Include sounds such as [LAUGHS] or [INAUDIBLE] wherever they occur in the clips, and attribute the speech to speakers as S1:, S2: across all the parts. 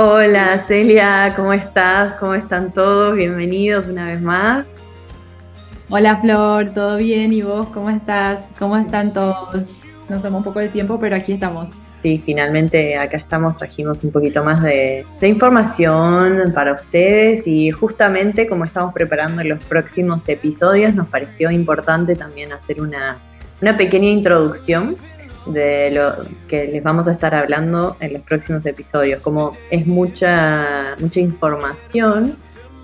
S1: Hola Celia, ¿cómo estás? ¿Cómo están todos? Bienvenidos una vez más.
S2: Hola Flor, ¿todo bien? ¿Y vos cómo estás? ¿Cómo están todos? Nos tomó un poco de tiempo, pero aquí estamos.
S1: Sí, finalmente acá estamos, trajimos un poquito más de, información para ustedes y justamente como estamos preparando los próximos episodios, nos pareció importante también hacer una, una pequeña introducción de lo que les vamos a estar hablando en los próximos episodios. Como es mucha, mucha información,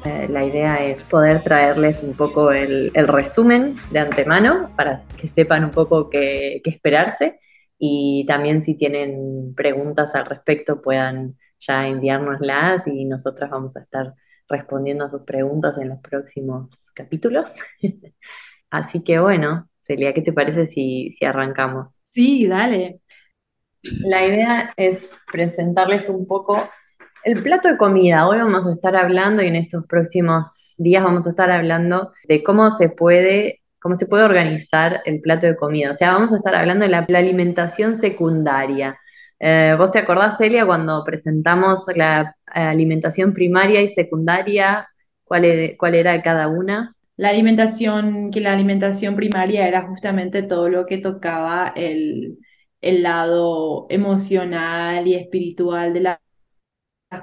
S1: eh, la idea es poder traerles un poco el, resumen de antemano para que sepan un poco qué, qué esperarse y también si tienen preguntas al respecto puedan ya enviárnoslas y nosotras vamos a estar respondiendo a sus preguntas en los próximos capítulos. [LAUGHS] Así que bueno, Celia, ¿qué te parece si, si arrancamos?
S2: Sí, dale.
S1: La idea es presentarles un poco el plato de comida. Hoy vamos a estar hablando y en estos próximos días vamos a estar hablando de cómo se puede cómo se puede organizar el plato de comida. O sea, vamos a estar hablando de la, alimentación secundaria. Eh, ¿Vos te acordás, Celia, cuando presentamos la alimentación primaria y secundaria? ¿Cuál, cuál era cada una?
S2: La alimentación, que la alimentación primaria era justamente todo lo que tocaba el, el lado emocional y espiritual de las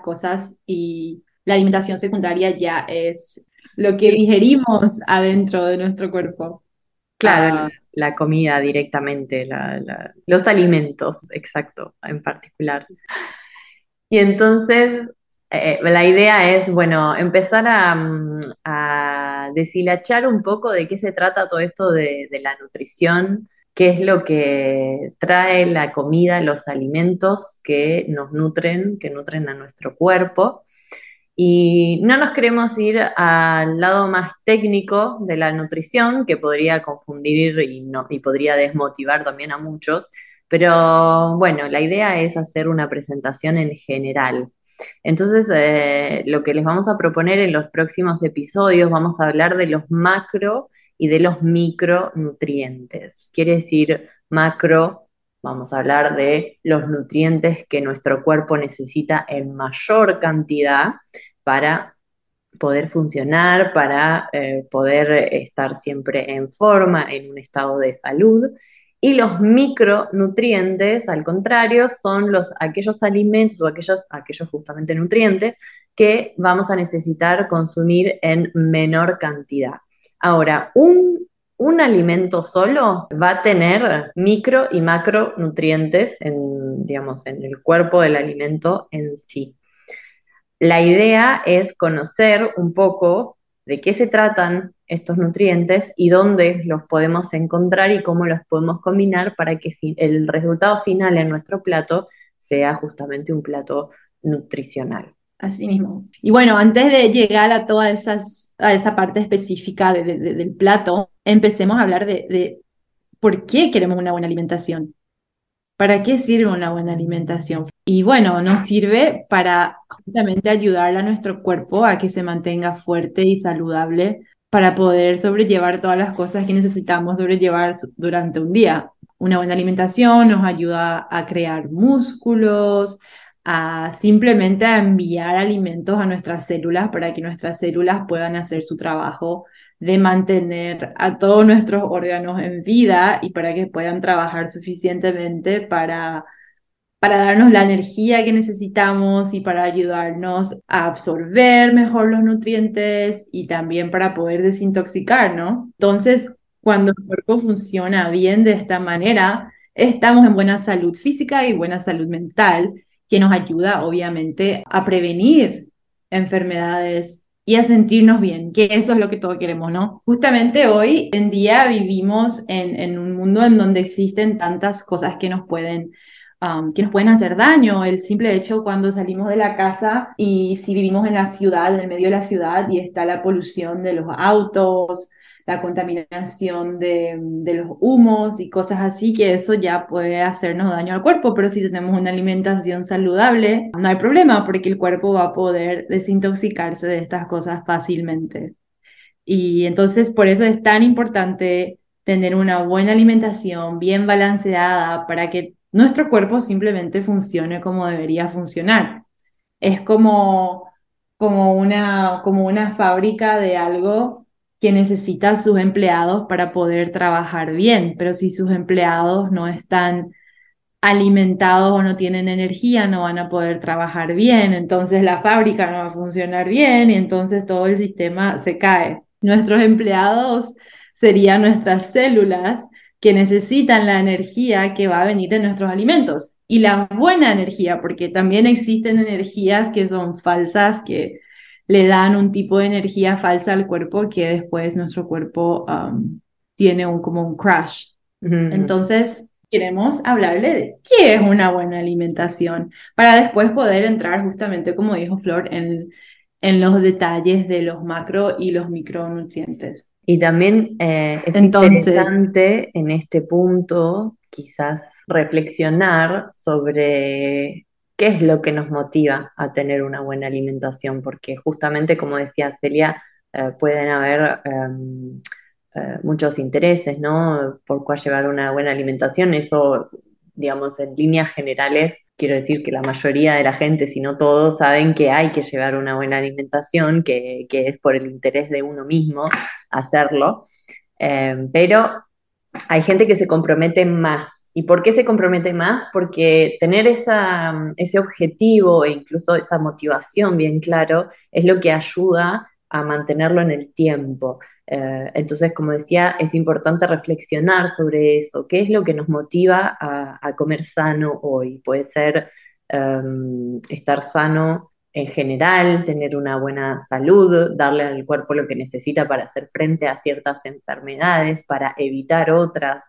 S2: cosas y la alimentación secundaria ya es lo que digerimos adentro de nuestro cuerpo.
S1: Claro, ah. la, comida directamente, los alimentos, exacto, en particular. Y entonces, eh, la idea es, bueno, empezar a, deshilachar un poco de qué se trata todo esto de, de la nutrición, qué es lo que trae la comida, los alimentos que nos nutren, que nutren a nuestro cuerpo. Y no nos queremos ir al lado más técnico de la nutrición, que podría confundir y, no, y podría desmotivar también a muchos, pero bueno, la idea es hacer una presentación en general. Entonces, eh, lo que les vamos a proponer en los próximos episodios, vamos a hablar de los macro y de los micronutrientes. Quiere decir macro, vamos a hablar de los nutrientes que nuestro cuerpo necesita en mayor cantidad para poder funcionar, para eh, poder estar siempre en forma, en un estado de salud. Y los micronutrientes, al contrario, son los, aquellos alimentos o aquellos, aquellos justamente nutrientes que vamos a necesitar consumir en menor cantidad. Ahora, un, un alimento solo va a tener micro y macronutrientes en, digamos, en el cuerpo del alimento en sí. La idea es conocer un poco de qué se tratan estos nutrientes y dónde los podemos encontrar y cómo los podemos combinar para que el resultado final en nuestro plato sea justamente un plato nutricional.
S2: Así mismo. Y bueno, antes de llegar a toda esas, a esa parte específica del plato, empecemos a hablar de, de por qué queremos una buena alimentación. ¿Para qué sirve una buena alimentación? Y bueno, nos sirve para justamente ayudar a nuestro cuerpo a que se mantenga fuerte y saludable para poder sobrellevar todas las cosas que necesitamos sobrellevar durante un día. Una buena alimentación nos ayuda a crear músculos, a simplemente enviar alimentos a nuestras células para que nuestras células puedan hacer su trabajo de mantener a todos nuestros órganos en vida y para que puedan trabajar suficientemente para, para darnos la energía que necesitamos y para ayudarnos a absorber mejor los nutrientes y también para poder desintoxicar, ¿no? Entonces, cuando el cuerpo funciona bien de esta manera, estamos en buena salud física y buena salud mental, que nos ayuda obviamente a prevenir enfermedades y a sentirnos bien, que eso es lo que todos queremos, ¿no? Justamente hoy en día vivimos en, en un mundo en donde existen tantas cosas que nos pueden um, que nos pueden hacer daño. El simple hecho cuando salimos de la casa y si vivimos en la ciudad, en el medio de la ciudad y está la polución de los autos, la contaminación de, de, los humos y cosas así, que eso ya puede hacernos daño al cuerpo, pero si tenemos una alimentación saludable, no hay problema porque el cuerpo va a poder desintoxicarse de estas cosas fácilmente. Y entonces por eso es tan importante tener una buena alimentación bien balanceada para que nuestro cuerpo simplemente funcione como debería funcionar. Es como, como, una, como una fábrica de algo que necesita a sus empleados para poder trabajar bien, pero si sus empleados no están alimentados o no tienen energía, no van a poder trabajar bien, entonces la fábrica no va a funcionar bien y entonces todo el sistema se cae. Nuestros empleados serían nuestras células que necesitan la energía que va a venir de nuestros alimentos y la buena energía, porque también existen energías que son falsas, que le dan un tipo de energía falsa al cuerpo que después nuestro cuerpo um, tiene un, como un crash. Entonces, queremos hablarle de qué es una buena alimentación para después poder entrar justamente, como dijo Flor, en, en los detalles de los macro y los micronutrientes.
S1: Y también eh, es interesante en este punto quizás reflexionar sobre qué es lo que nos motiva a tener una buena alimentación, porque justamente como decía Celia, eh, pueden haber em, eh, muchos intereses, ¿no? Por cuál llevar una buena alimentación, eso, digamos, en líneas generales, quiero decir que la mayoría de la gente, si no todos, saben que hay que llevar una buena alimentación, que, es por el interés de uno mismo hacerlo, eh, pero hay gente que se compromete más. ¿Y por qué se compromete más? Porque tener ese objetivo e incluso esa motivación bien claro es lo que ayuda a mantenerlo en el tiempo. Eh, entonces, como decía, es importante reflexionar sobre eso. ¿Qué es lo que nos motiva a, comer sano hoy? Puede ser em, estar sano en general, tener una buena salud, darle al cuerpo lo que necesita para hacer frente a ciertas enfermedades, para evitar otras,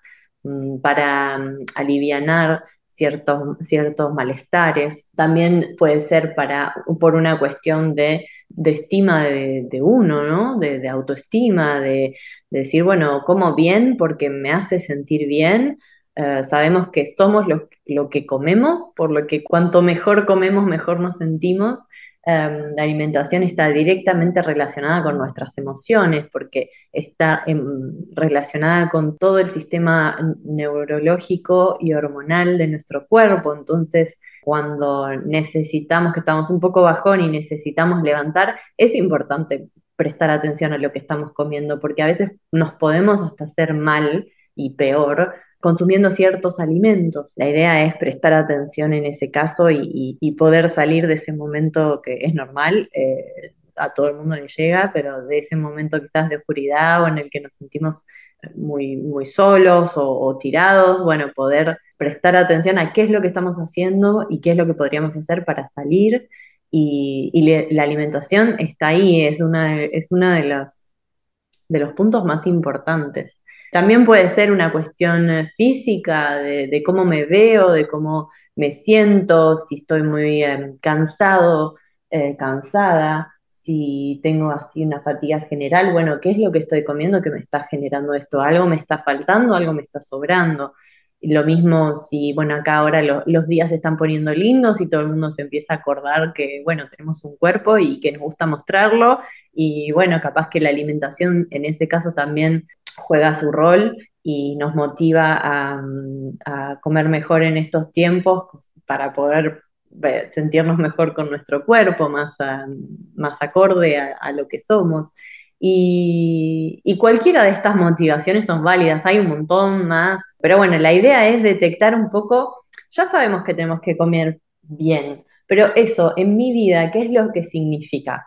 S1: para mm, aliviar ciertos, ciertos malestares. También puede ser para, por una cuestión de, estima de, uno, ¿no? De, autoestima, de, decir, bueno, como bien porque me hace sentir bien. Eh, sabemos que somos lo, lo que comemos, por lo que cuanto mejor comemos, mejor nos sentimos. Em, la alimentación está directamente relacionada con nuestras emociones, porque está em, relacionada con todo el sistema neurológico y hormonal de nuestro cuerpo. Entonces, cuando necesitamos, que estamos un poco bajón y necesitamos levantar, es importante prestar atención a lo que estamos comiendo, porque a veces nos podemos hasta hacer mal y peor consumiendo ciertos alimentos. La idea es prestar atención en ese caso y, poder salir de ese momento que es normal. Eh, a todo el mundo le llega, pero de ese momento quizás de oscuridad o en el que nos sentimos muy, muy solos o, tirados, bueno, poder prestar atención a qué es lo que estamos haciendo y qué es lo que podríamos hacer para salir. Y, la alimentación está ahí, es una, de, de los puntos más importantes. También puede ser una cuestión eh, física, de, cómo me veo, de cómo me siento, si estoy muy em, cansado, eh, cansada, si tengo así una fatiga general, bueno, ¿qué es lo que estoy comiendo que me está generando esto? ¿Algo me está faltando? ¿Algo me está sobrando? Lo mismo si, bueno, acá ahora los días se están poniendo lindos y todo el mundo se empieza a acordar que, bueno, tenemos un cuerpo y que nos gusta mostrarlo y, bueno, capaz que la alimentación en ese caso también juega su rol y nos motiva a, comer mejor en estos tiempos para poder sentirnos mejor con nuestro cuerpo, más, más acorde a, lo que somos. Y, cualquiera de estas motivaciones son válidas, hay un montón más, pero bueno, la idea es detectar un poco, ya sabemos que tenemos que comer bien, pero eso, en mi vida, ¿qué es lo que significa?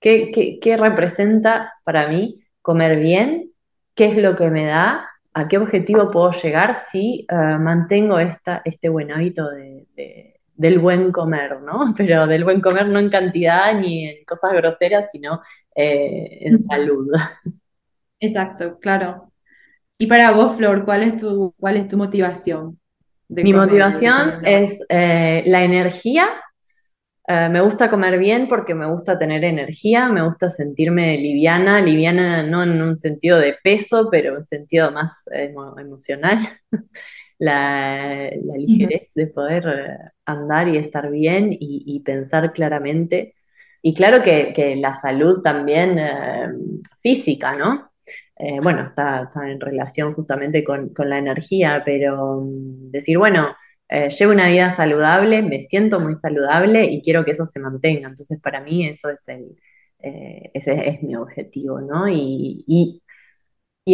S1: ¿Qué, qué, qué representa para mí comer bien qué es lo que me da, a qué objetivo puedo llegar si eh, mantengo esta, este buen hábito del buen comer, ¿no? [LAUGHS] Pero del buen comer no en cantidad ni en cosas groseras, sino eh, en salud. [LAUGHS]
S2: Exacto, claro. Y para vos, Flor, ¿cuál es tu, cuál es tu motivación?
S1: Mi motivación es eh, la energía eh, me gusta comer bien porque me gusta tener energía, me gusta sentirme liviana, liviana no en un sentido de peso, pero en un sentido más emocional, [LAUGHS] la, ligerez de poder eh, andar y estar bien y, pensar claramente. Y claro que, la salud también eh, física, ¿no? bueno, está, en relación justamente con, con la energía, pero mm, decir, bueno, eh, llevo una vida saludable, me siento muy saludable y quiero que eso se mantenga. Entonces, para mí eso es el, eh, ese es mi objetivo, ¿no? Y, y,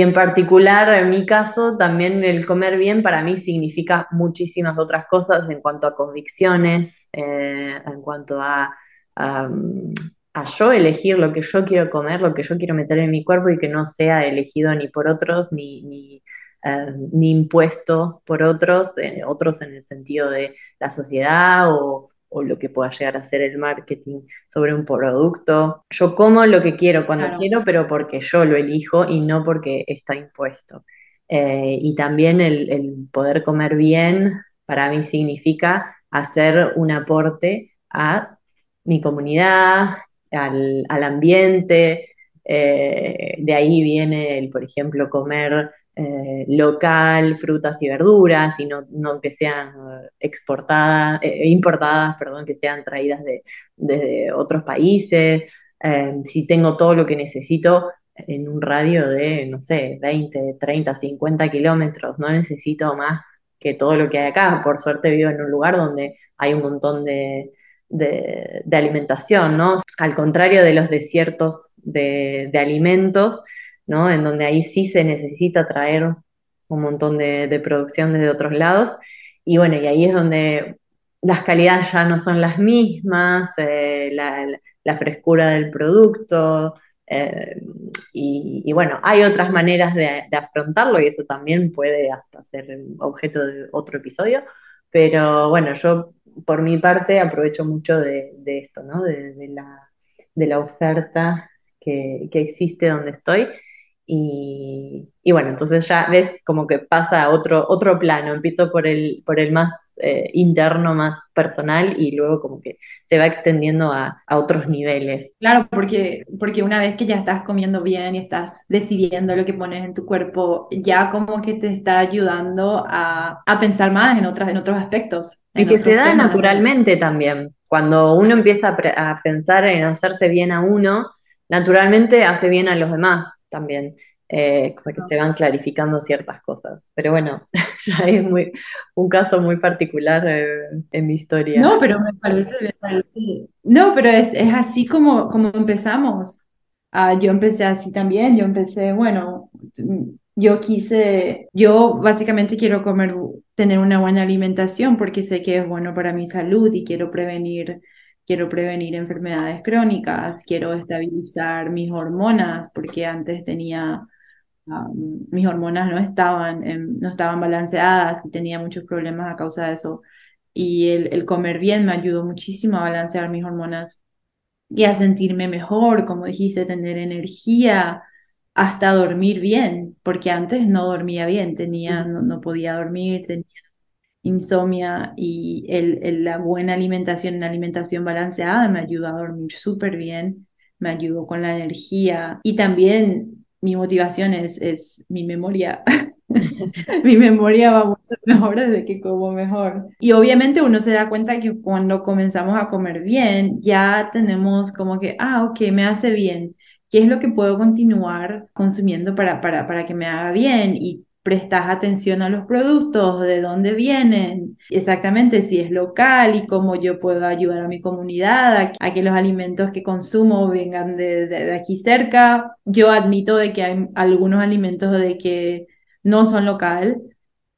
S1: en particular, en mi caso, también el comer bien para mí significa muchísimas otras cosas en cuanto a convicciones, eh, en cuanto a, a, yo elegir lo que yo quiero comer, lo que yo quiero meter en mi cuerpo y que no sea elegido ni por otros, ni, ni eh, ni impuesto por otros, eh, otros en el sentido de la sociedad o, lo que pueda llegar a ser el marketing sobre un producto. Yo como lo que quiero cuando quiero, pero porque yo lo elijo y no porque está impuesto. Eh, y también el, poder comer bien para mí significa hacer un aporte a mi comunidad, al, ambiente. de ahí viene el, por ejemplo, comer eh, local, frutas y verduras, y no, que sean eh, exportadas, eh, importadas, perdón, que sean traídas de, otros países. si tengo todo lo que necesito en un radio de, no sé, 20, 30, 50 kilómetros, no necesito más que todo lo que hay acá. Por suerte vivo en un lugar donde hay un montón de, alimentación, ¿no? Al contrario de los desiertos de, de alimentos, en donde ahí sí se necesita traer un montón de, producción desde otros lados. Y bueno, y ahí es donde las calidades ya no son las mismas, eh, la, frescura del producto. Eh, y, bueno, hay otras maneras de, afrontarlo y eso también puede hasta ser objeto de otro episodio. Pero bueno, yo por mi parte aprovecho mucho de, esto, ¿no? De, la, oferta que, que, existe donde estoy y, bueno, entonces ya ves como que pasa a otro, otro plano, empiezo por el, por el más eh, interno, más personal y luego como que se va extendiendo a, otros niveles.
S2: Claro, porque, porque una vez que ya estás comiendo bien y estás decidiendo lo que pones en tu cuerpo, ya como que te está ayudando a, pensar más en, otras, en otros aspectos.
S1: y que se da naturalmente también. Cuando uno empieza a pensar en hacerse bien a uno, naturalmente hace bien a los demás también, eh, como que se van clarificando ciertas cosas. Pero bueno, [LAUGHS] ya es muy, un caso muy particular eh, en mi historia.
S2: No, pero me parece, no, pero es, es así como, como empezamos. Ah, yo empecé así también, yo empecé, bueno, yo quise, yo básicamente quiero comer, tener una buena alimentación porque sé que es bueno para mi salud y quiero prevenir quiero prevenir enfermedades crónicas, quiero estabilizar mis hormonas, porque antes tenía, mis hormonas no estaban, no estaban balanceadas y tenía muchos problemas a causa de eso. Y el, el comer bien me ayudó muchísimo a balancear mis hormonas y a sentirme mejor, como dijiste, tener energía, hasta dormir bien, porque antes no dormía bien, tenía, no, no podía dormir, tenía insomnia y el, la buena alimentación, una alimentación balanceada me ayudó a dormir súper bien, me ayudó con la energía y también mi motivación es, es mi memoria. [LAUGHS] mi memoria va mucho mejor desde que como mejor. Y obviamente uno se da cuenta que cuando comenzamos a comer bien, ya tenemos como que, ah, ok, me hace bien. ¿Qué es lo que puedo continuar consumiendo para, para, para que me haga bien? Y prestas atención a los productos, de dónde vienen, exactamente si es local y cómo yo puedo ayudar a mi comunidad a, que los alimentos que consumo vengan de, aquí cerca. Yo admito de que hay algunos alimentos de que no son local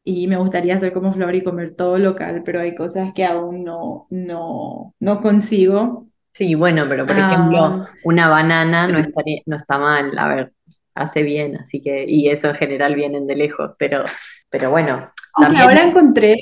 S2: y me gustaría hacer como Flor y comer todo local, pero hay cosas que aún no, no, no consigo.
S1: Sí, bueno, pero por ejemplo, ah. una banana no, estaría, no está mal. A ver, hace bien, así que, y eso en general vienen de lejos, pero, pero bueno.
S2: ahora encontré,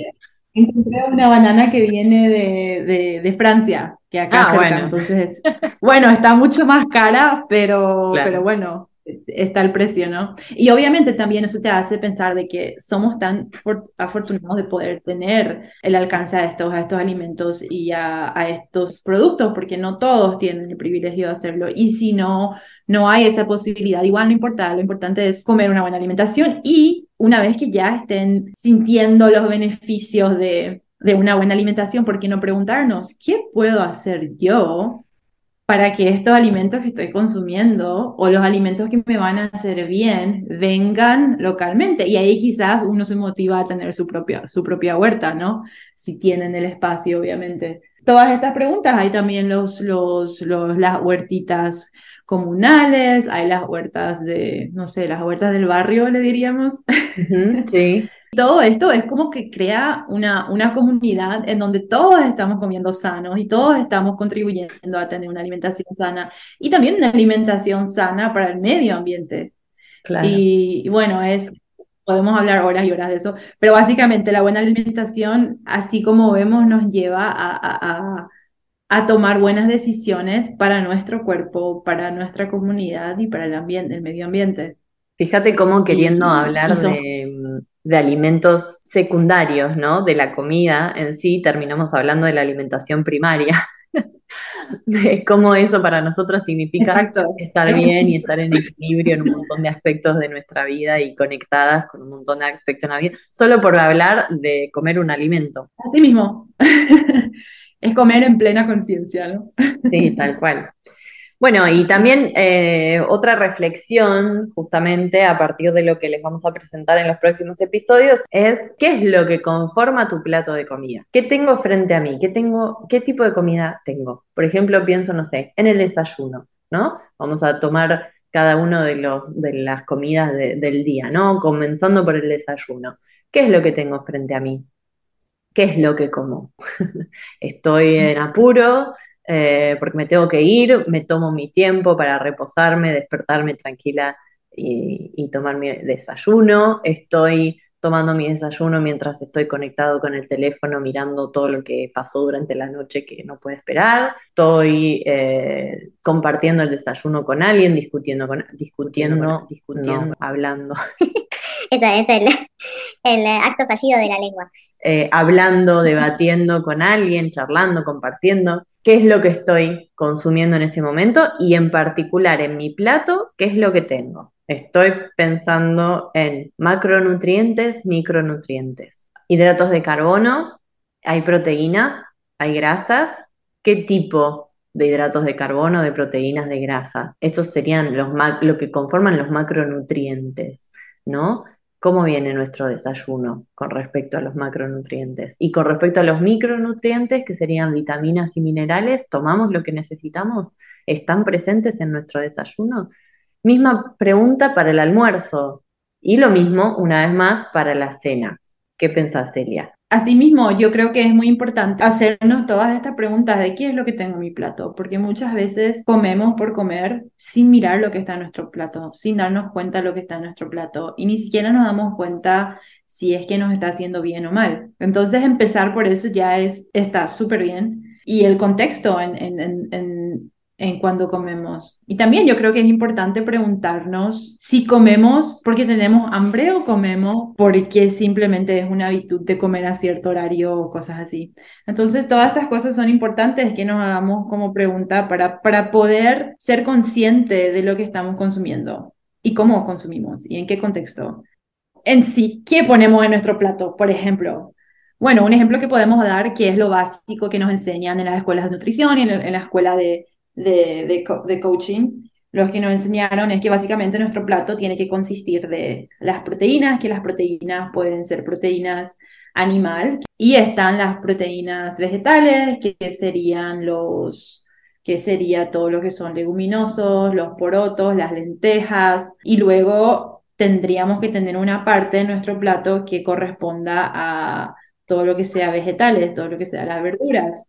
S2: encontré una banana que viene de, de, Francia, que acá ah, bueno. entonces, [LAUGHS] bueno, está mucho más cara, pero, pero bueno, está el precio, ¿no? Y obviamente también eso te hace pensar de que somos tan afortunados de poder tener el alcance a estos, a estos alimentos y a, estos productos, porque no todos tienen el privilegio de hacerlo. Y si no, no hay esa posibilidad, igual no importa, lo importante es comer una buena alimentación y una vez que ya estén sintiendo los beneficios de una buena alimentación, ¿por qué no preguntarnos, ¿qué puedo hacer yo para que estos alimentos que estoy consumiendo o los alimentos que me van a hacer bien vengan localmente. Y ahí quizás uno se motiva a tener su propia, su propia huerta, ¿no? Si tienen el espacio, obviamente. Todas estas preguntas, hay también los, los, las huertitas comunales, hay las huertas de, no sé, las huertas del barrio, le diríamos.
S1: sí.
S2: Todo esto es como que crea una, una comunidad en donde todos estamos comiendo sanos y todos estamos contribuyendo a tener una alimentación sana y también una alimentación sana para el medio ambiente. Claro. Y, bueno, es, podemos hablar horas y horas de eso, pero básicamente la buena alimentación, así como vemos, nos lleva a, a, a tomar buenas decisiones para nuestro cuerpo, para nuestra comunidad y para el ambiente, el medio ambiente.
S1: Fíjate cómo queriendo hablar de, de alimentos secundarios, ¿no? De la comida en sí, terminamos hablando de la alimentación primaria. [LAUGHS] cómo eso para nosotros significa estar bien y estar en equilibrio en un montón de aspectos de nuestra vida y conectadas con un montón de aspectos de la vida, solo por hablar de comer un alimento.
S2: Así mismo. [LAUGHS] es comer en plena conciencia, ¿no?
S1: sí, tal cual. Bueno, y también eh, otra reflexión, justamente a partir de lo que les vamos a presentar en los próximos episodios, es qué es lo que conforma tu plato de comida. ¿Qué tengo frente a mí? ¿Qué, tengo, qué tipo de comida tengo? Por ejemplo, pienso, no sé, en el desayuno, ¿no? Vamos a tomar cada uno de, de las comidas del día, ¿no? Comenzando por el desayuno. ¿Qué es lo que tengo frente a mí? ¿Qué es lo que como? [LAUGHS] Estoy en apuro, eh, porque me tengo que ir, me tomo mi tiempo para reposarme, despertarme tranquila y, tomar mi desayuno. Estoy tomando mi desayuno mientras estoy conectado con el teléfono mirando todo lo que pasó durante la noche que no puede esperar. Estoy eh, compartiendo el desayuno con alguien, discutiendo, con, discutiendo, discutiendo, hablando. [LAUGHS]
S3: Ese es el, acto fallido de la lengua.
S1: Eh, hablando, debatiendo con alguien, charlando, compartiendo qué es lo que estoy consumiendo en ese momento y en particular en mi plato, qué es lo que tengo. Estoy pensando en macronutrientes, micronutrientes. Hidratos de carbono, hay proteínas, hay grasas. ¿Qué tipo de hidratos de carbono, de proteínas, de grasa? Estos serían los lo que conforman los macronutrientes, ¿no? Cómo viene nuestro desayuno con respecto a los macronutrientes. Y con respecto a los micronutrientes, que serían vitaminas y minerales, ¿tomamos lo que necesitamos? ¿Están presentes en nuestro desayuno? Misma pregunta para el almuerzo y lo mismo, una vez más, para la cena. ¿Qué pensás, Celia?
S2: Asimismo, yo creo que es muy importante hacernos todas estas preguntas de qué es lo que tengo en mi plato, porque muchas veces comemos por comer sin mirar lo que está en nuestro plato, sin darnos cuenta de lo que está en nuestro plato y ni siquiera nos damos cuenta si es que nos está haciendo bien o mal. Entonces empezar por eso ya es, está súper bien. Y el contexto en, en, en, en cuando comemos. Y también yo creo que es importante preguntarnos si comemos porque tenemos hambre o comemos porque simplemente es una habitud de comer a cierto horario o cosas así. Entonces, todas estas cosas son importantes que nos hagamos como pregunta para, para poder ser consciente de lo que estamos consumiendo y cómo consumimos y en qué contexto. En sí, ¿qué ponemos en nuestro plato? Por ejemplo, bueno, un ejemplo que podemos dar, que es lo básico que nos enseñan en las escuelas de nutrición y en la escuela de, de, de, coaching, los que nos enseñaron es que básicamente nuestro plato tiene que consistir de las proteínas, que las proteínas pueden ser proteínas animal, y están las proteínas vegetales, que serían los que sería todo lo que son leguminosos, los porotos, las lentejas, y luego tendríamos que tener una parte de nuestro plato que corresponda a todo lo que sea vegetales, todo lo que sea las verduras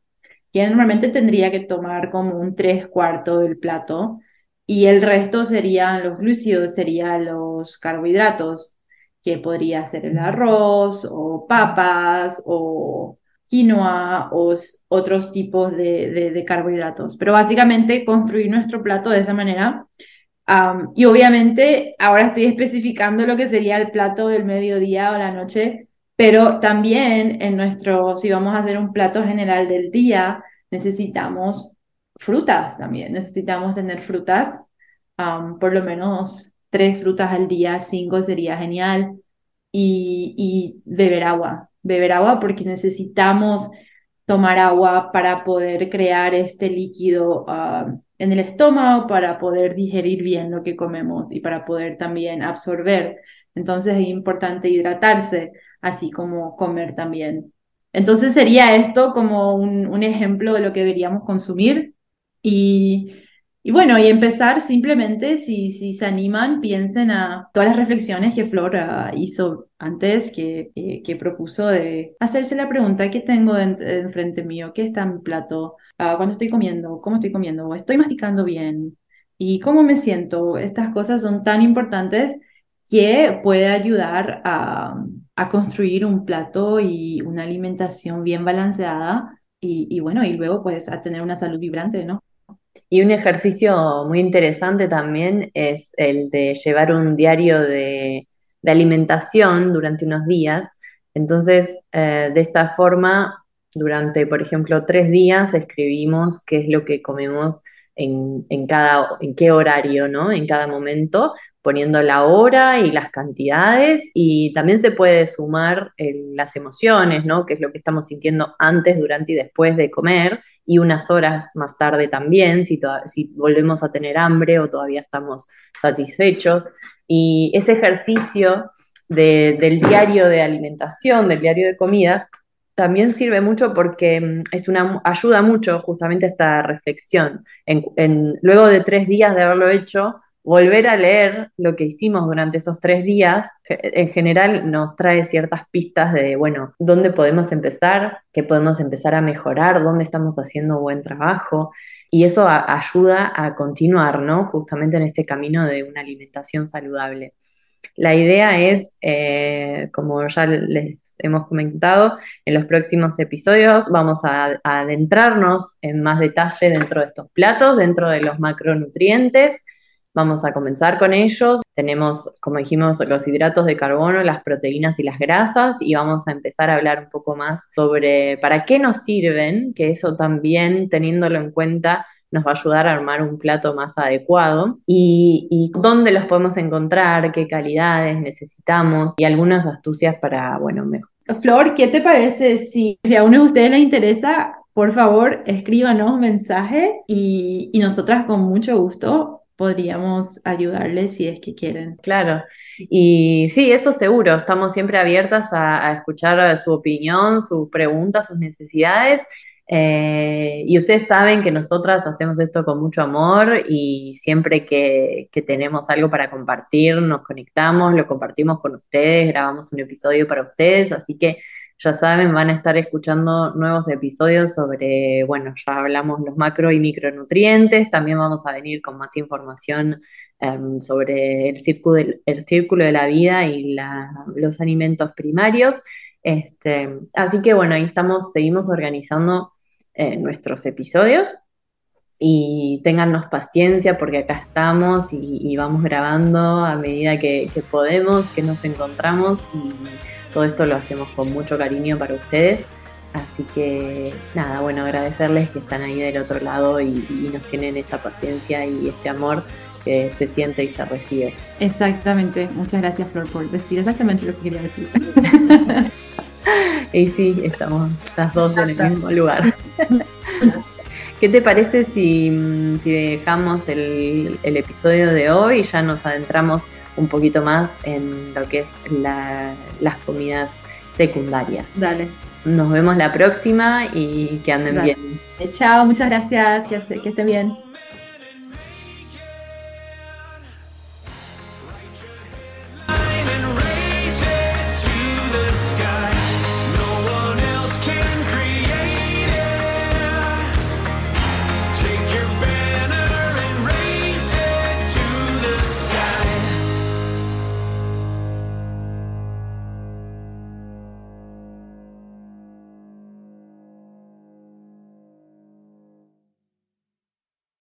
S2: que normalmente tendría que tomar como un tres cuartos del plato y el resto serían los glúcidos, serían los carbohidratos, que podría ser el arroz o papas o quinoa o otros tipos de, carbohidratos. Pero básicamente construir nuestro plato de esa manera. y obviamente ahora estoy especificando lo que sería el plato del mediodía o la noche pero también en nuestro, si vamos a hacer un plato general del día, necesitamos frutas también. Necesitamos tener frutas, por lo menos tres frutas al día, cinco sería genial. Y, beber agua, beber agua porque necesitamos tomar agua para poder crear este líquido en el estómago para poder digerir bien lo que comemos y para poder también absorber. Entonces es importante hidratarse, así como comer también. Entonces sería esto como un, un ejemplo de lo que deberíamos consumir y y bueno, y empezar simplemente, si, si se animan, piensen a todas las reflexiones que Flor ah, hizo antes, que, que, propuso de hacerse la pregunta, ¿qué tengo enfrente mío? ¿Qué está en mi plato? Uh, ¿Cuándo estoy comiendo? ¿Cómo estoy comiendo? ¿Estoy masticando bien? ¿Y cómo me siento? Estas cosas son tan importantes que puede ayudar a, a construir un plato y una alimentación bien balanceada y, bueno, y luego pues a tener una salud vibrante, ¿no?
S1: Y un ejercicio muy interesante también es el de llevar un diario de, alimentación durante unos días. Entonces, eh, de esta forma, durante, por ejemplo, tres días escribimos qué es lo que comemos en, cada, en qué horario, ¿no? En cada momento, poniendo la hora y las cantidades, y también se puede sumar las emociones, ¿no? Que es lo que estamos sintiendo antes, durante y después de comer, y unas horas más tarde también, si, si volvemos a tener hambre o todavía estamos satisfechos. Y ese ejercicio del diario de alimentación, del diario de comida, también sirve mucho porque mm, es una, ayuda mucho justamente esta reflexión. Luego de tres días de haberlo hecho, volver a leer lo que hicimos durante esos tres días, en general nos trae ciertas pistas de, bueno, dónde podemos empezar, qué podemos empezar a mejorar, dónde estamos haciendo buen trabajo. Y eso ayuda a continuar, ¿no? Justamente en este camino de una alimentación saludable. La idea es, eh, como ya les hemos comentado, en los próximos episodios vamos a, adentrarnos en más detalle dentro de estos platos, dentro de los macronutrientes. Vamos a comenzar con ellos. Tenemos, como dijimos, los hidratos de carbono, las proteínas y las grasas y vamos a empezar a hablar un poco más sobre para qué nos sirven, que eso también teniéndolo en cuenta nos va a ayudar a armar un plato más adecuado y, dónde los podemos encontrar, qué calidades necesitamos y algunas astucias para, bueno, mejor.
S2: Flor, ¿qué te parece si, si a uno de ustedes les interesa, por favor, escríbanos un mensaje y, y nosotras con mucho gusto podríamos ayudarles si es que quieren.
S1: Claro, y sí, eso seguro, estamos siempre abiertas a, a escuchar su opinión, sus preguntas, sus necesidades eh, y ustedes saben que nosotras hacemos esto con mucho amor y siempre que, tenemos algo para compartir, nos conectamos, lo compartimos con ustedes, grabamos un episodio para ustedes, así que ya saben, van a estar escuchando nuevos episodios sobre, bueno, ya hablamos los macro y micronutrientes, también vamos a venir con más información em, sobre el círculo, el círculo de la vida y los alimentos primarios. Este, así que bueno, ahí estamos, seguimos organizando nuestros episodios y téngannos paciencia porque acá estamos y, vamos grabando a medida que, podemos, que nos encontramos y todo esto lo hacemos con mucho cariño para ustedes. Así que nada, bueno, agradecerles que están ahí del otro lado y, y nos tienen esta paciencia y este amor que se siente y se recibe.
S2: Exactamente, muchas gracias Flor por decir exactamente lo que quería decir. [LAUGHS]
S1: y sí, estamos las dos en el mismo lugar. [LAUGHS] ¿Qué te parece si, dejamos el, episodio de hoy y ya nos adentramos un poquito más en lo que es las comidas secundarias?
S2: Dale.
S1: Nos vemos la próxima y que anden bien.
S2: Chao, muchas gracias, que, que estén bien.